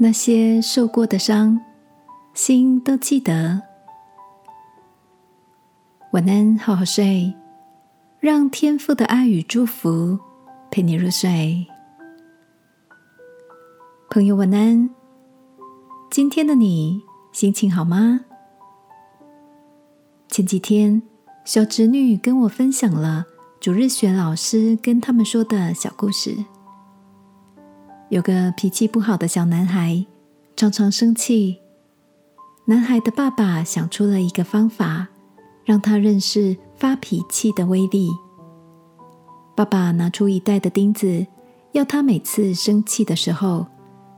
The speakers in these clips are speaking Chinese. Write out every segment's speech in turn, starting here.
那些受过的伤，心都记得。晚安，好好睡，让天父的爱与祝福陪你入睡。朋友，晚安。今天的你心情好吗？前几天，小侄女跟我分享了主日学老师跟他们说的小故事。有个脾气不好的小男孩，常常生气。男孩的爸爸想出了一个方法，让他认识发脾气的威力。爸爸拿出一袋的钉子，要他每次生气的时候，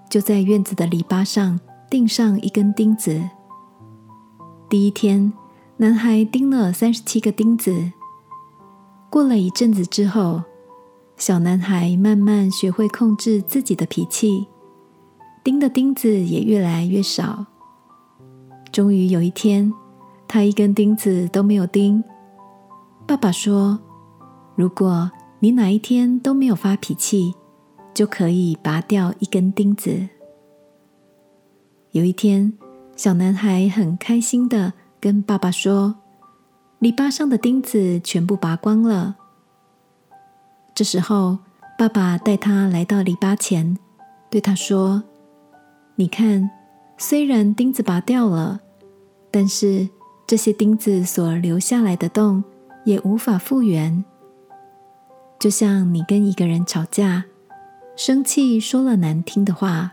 就在院子的篱笆上钉上一根钉子。第一天，男孩钉了三十七个钉子。过了一阵子之后，小男孩慢慢学会控制自己的脾气，钉的钉子也越来越少。终于有一天，他一根钉子都没有钉。爸爸说：“如果你哪一天都没有发脾气，就可以拔掉一根钉子。”有一天，小男孩很开心的跟爸爸说：“篱笆上的钉子全部拔光了。”这时候，爸爸带他来到篱笆前，对他说：“你看，虽然钉子拔掉了，但是这些钉子所留下来的洞也无法复原。就像你跟一个人吵架，生气说了难听的话，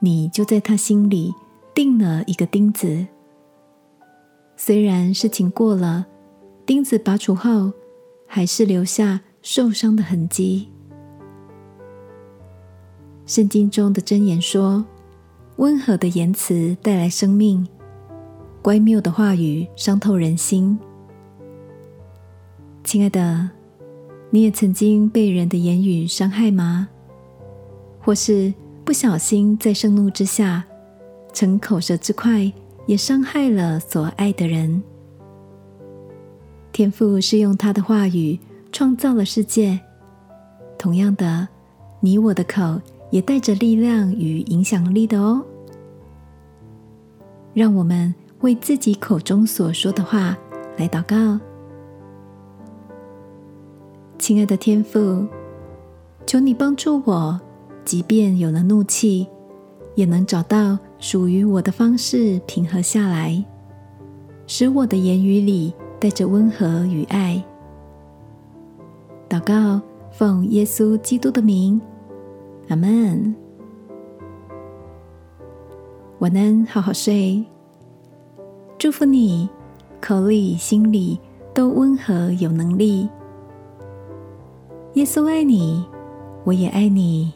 你就在他心里钉了一个钉子。虽然事情过了，钉子拔除后，还是留下。”受伤的痕迹。圣经中的箴言说：“温和的言辞带来生命，乖谬的话语伤透人心。”亲爱的，你也曾经被人的言语伤害吗？或是不小心在盛怒之下，逞口舌之快，也伤害了所爱的人？天父是用他的话语。创造了世界，同样的，你我的口也带着力量与影响力的哦。让我们为自己口中所说的话来祷告。亲爱的天父，求你帮助我，即便有了怒气，也能找到属于我的方式平和下来，使我的言语里带着温和与爱。祷告，奉耶稣基督的名，阿门。晚安，好好睡。祝福你，口里心里都温和有能力。耶稣爱你，我也爱你。